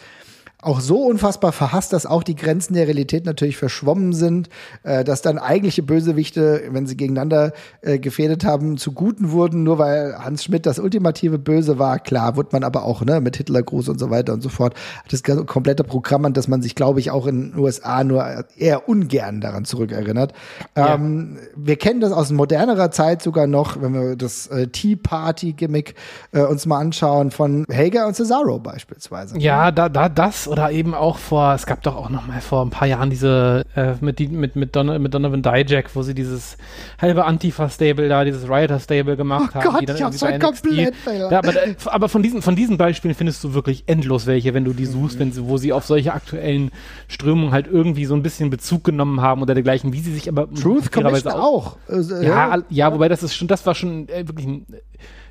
auch so unfassbar verhasst, dass auch die Grenzen der Realität natürlich verschwommen sind, äh, dass dann eigentliche Bösewichte, wenn sie gegeneinander äh, gefädet haben, zu Guten wurden, nur weil Hans Schmidt das ultimative Böse war. Klar, wurde man aber auch ne, mit Hitlergruß und so weiter und so fort. Das komplette Programm, an das man sich, glaube ich, auch in den USA nur eher ungern daran zurückerinnert. Ja. Ähm, wir kennen das aus modernerer Zeit sogar noch, wenn wir das äh, Tea Party Gimmick äh, uns mal anschauen von Hager und Cesaro beispielsweise. Ja, da, da, das oder eben auch vor, es gab doch auch noch mal vor ein paar Jahren diese äh, mit, die, mit, mit, Don mit Donovan Dijak, wo sie dieses halbe Antifa-Stable da, dieses Rioter-Stable gemacht oh haben. Gott, ich hab's schon komplett ja, aber, aber von, diesen, von diesen Beispielen findest du wirklich endlos welche, wenn du die suchst, mhm. wenn sie, wo sie auf solche aktuellen Strömungen halt irgendwie so ein bisschen Bezug genommen haben oder dergleichen, wie sie sich aber Truth Commission auch. auch. Äh, ja, ja, wobei das ist schon, das war schon äh, wirklich ein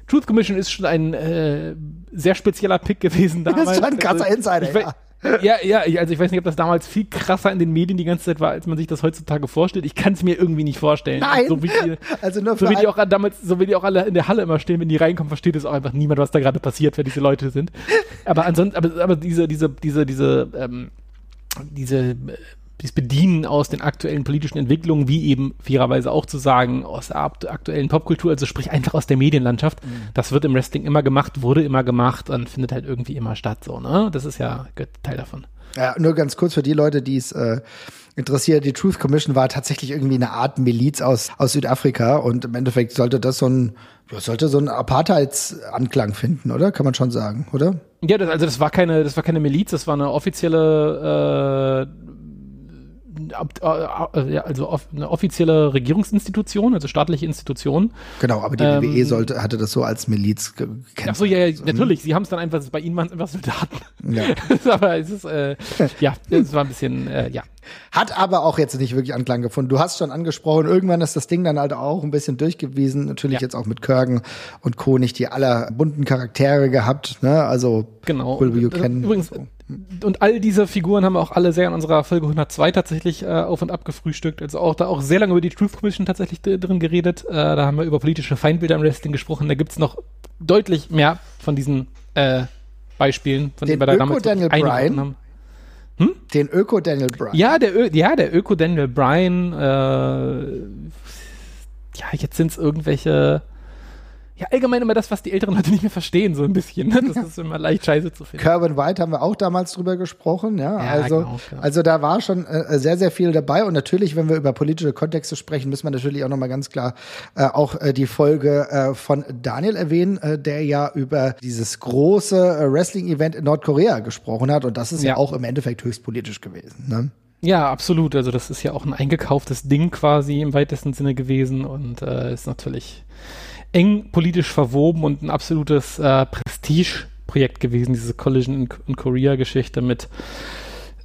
Truth Commission ist schon ein äh, sehr spezieller Pick gewesen damals. Das ist schon ein krasser also, Insider, ja. Ja, ja, also ich weiß nicht, ob das damals viel krasser in den Medien die ganze Zeit war, als man sich das heutzutage vorstellt. Ich kann es mir irgendwie nicht vorstellen. Nein. So wie die, also nur so wie die auch damals, so wie die auch alle in der Halle immer stehen, wenn die reinkommen, versteht es auch einfach niemand, was da gerade passiert, wer diese Leute sind. Aber ansonsten, aber, aber diese, diese, diese, diese, ähm, diese das Bedienen aus den aktuellen politischen Entwicklungen, wie eben fairerweise auch zu sagen, aus der aktuellen Popkultur, also sprich einfach aus der Medienlandschaft. Mhm. Das wird im Wrestling immer gemacht, wurde immer gemacht und findet halt irgendwie immer statt, so, ne? Das ist ja Teil davon. Ja, nur ganz kurz für die Leute, die es äh, interessiert, die Truth Commission war tatsächlich irgendwie eine Art Miliz aus, aus Südafrika und im Endeffekt sollte das so ein, sollte so ein Apartheidsanklang finden, oder? Kann man schon sagen, oder? Ja, das, also das war keine, das war keine Miliz, das war eine offizielle äh, also eine offizielle Regierungsinstitution, also staatliche Institution. Genau, aber die WWE ähm, sollte, hatte das so als Miliz gekannt. Ach so, ja, ja natürlich. Sie haben es dann einfach, bei ihnen waren es einfach Soldaten. Ja. aber es ist, äh, ja, es war ein bisschen, äh, ja. Hat aber auch jetzt nicht wirklich Anklang gefunden. Du hast schon angesprochen, irgendwann ist das Ding dann halt auch ein bisschen durchgewiesen. Natürlich ja. jetzt auch mit Körgen und Co. nicht die aller bunten Charaktere gehabt. Ne? Also, genau. Will you can. Übrigens, so und all diese Figuren haben wir auch alle sehr in unserer Folge 102 tatsächlich äh, auf und ab gefrühstückt. Also auch da auch sehr lange über die Truth Commission tatsächlich drin geredet. Äh, da haben wir über politische Feindbilder im Wrestling gesprochen. Da gibt's noch deutlich mehr von diesen äh, Beispielen, von denen wir da damals Daniel Bryan haben. Hm? Den Öko Daniel Bryan. Ja, der, Ö ja, der Öko Daniel Bryan. Äh, ja, jetzt sind's irgendwelche ja, allgemein immer das, was die älteren Leute nicht mehr verstehen, so ein bisschen. Ne? Das ist immer leicht scheiße zu finden. Kerwin White haben wir auch damals drüber gesprochen, ja. ja also, genau, genau. also da war schon äh, sehr, sehr viel dabei. Und natürlich, wenn wir über politische Kontexte sprechen, müssen wir natürlich auch nochmal ganz klar äh, auch äh, die Folge äh, von Daniel erwähnen, äh, der ja über dieses große äh, Wrestling-Event in Nordkorea gesprochen hat. Und das ist ja, ja auch im Endeffekt höchst politisch gewesen. Ne? Ja, absolut. Also das ist ja auch ein eingekauftes Ding quasi im weitesten Sinne gewesen und äh, ist natürlich eng politisch verwoben und ein absolutes äh, Prestigeprojekt gewesen, diese Collision in, in Korea-Geschichte mit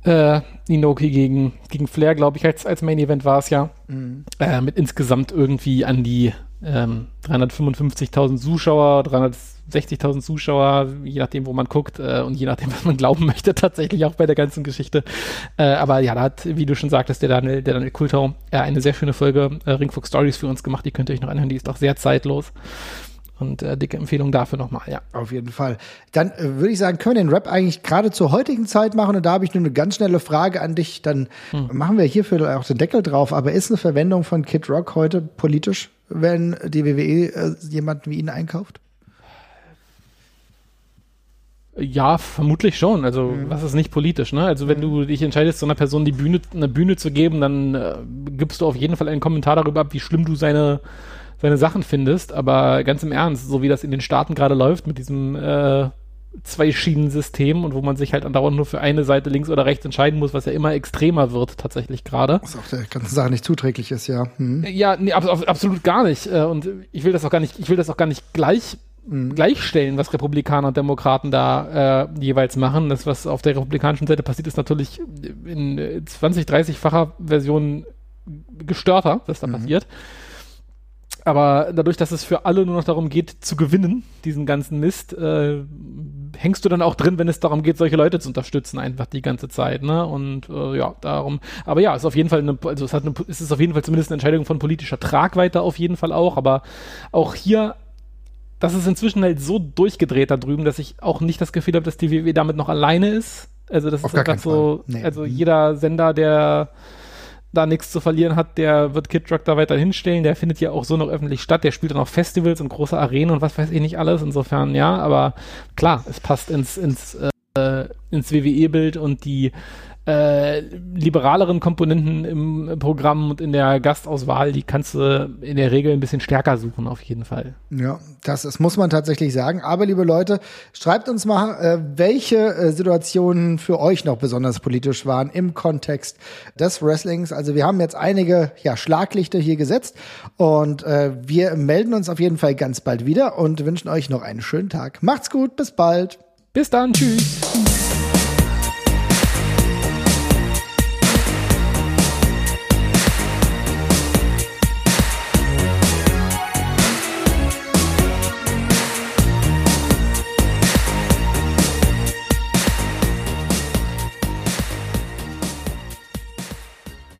äh, Inoki gegen, gegen Flair, glaube ich, als, als Main Event war es ja. Mhm. Äh, mit insgesamt irgendwie an die ähm, 355.000 Zuschauer, 360.000 Zuschauer, je nachdem, wo man guckt äh, und je nachdem, was man glauben möchte, tatsächlich auch bei der ganzen Geschichte. Äh, aber ja, da hat, wie du schon sagtest, der Daniel, der Daniel Kultau äh, eine sehr schöne Folge äh, Ringfuchs Stories für uns gemacht. Die könnt ihr euch noch anhören, die ist auch sehr zeitlos. Und äh, dicke Empfehlung dafür nochmal, ja. Auf jeden Fall. Dann äh, würde ich sagen, können wir den Rap eigentlich gerade zur heutigen Zeit machen. Und da habe ich nur eine ganz schnelle Frage an dich. Dann hm. machen wir hierfür auch den Deckel drauf. Aber ist eine Verwendung von Kid Rock heute politisch, wenn die WWE äh, jemanden wie ihn einkauft? Ja, vermutlich schon. Also, mhm. was ist nicht politisch, ne? Also, wenn mhm. du dich entscheidest, so einer Person die Bühne, eine Bühne zu geben, dann äh, gibst du auf jeden Fall einen Kommentar darüber ab, wie schlimm du seine seine Sachen findest, aber ganz im Ernst, so wie das in den Staaten gerade läuft mit diesem äh, Zwei-Schienen-System und wo man sich halt andauernd nur für eine Seite links oder rechts entscheiden muss, was ja immer extremer wird tatsächlich gerade. Was auch der ganzen Sache nicht zuträglich ist, ja. Hm. Ja, nee, ab, absolut gar nicht. Äh, und ich will das auch gar nicht, ich will das auch gar nicht gleich hm. gleichstellen, was Republikaner und Demokraten da äh, jeweils machen. Das, was auf der republikanischen Seite passiert, ist natürlich in 20, 30-facher Version gestörter, was da mhm. passiert. Aber dadurch, dass es für alle nur noch darum geht, zu gewinnen, diesen ganzen Mist, äh, hängst du dann auch drin, wenn es darum geht, solche Leute zu unterstützen, einfach die ganze Zeit, ne? Und äh, ja, darum. Aber ja, ist auf jeden Fall eine, also es hat eine, es ist auf jeden Fall zumindest eine Entscheidung von politischer Tragweite auf jeden Fall auch. Aber auch hier das ist inzwischen halt so durchgedreht da drüben, dass ich auch nicht das Gefühl habe, dass die WWE damit noch alleine ist. Also das Auf ist einfach so, nee. also jeder Sender, der da nichts zu verlieren hat, der wird Kid Rock da weiter hinstellen. Der findet ja auch so noch öffentlich statt. Der spielt dann auch Festivals und große Arenen und was weiß ich nicht alles. Insofern, ja, aber klar, es passt ins, ins, äh, ins WWE-Bild und die äh, liberaleren Komponenten im Programm und in der Gastauswahl, die kannst du in der Regel ein bisschen stärker suchen, auf jeden Fall. Ja, das, das muss man tatsächlich sagen. Aber liebe Leute, schreibt uns mal, äh, welche äh, Situationen für euch noch besonders politisch waren im Kontext des Wrestlings. Also wir haben jetzt einige ja, Schlaglichter hier gesetzt und wir melden uns auf jeden Fall ganz bald wieder und wünschen euch noch einen schönen Tag. Macht's gut, bis bald. Bis dann, tschüss.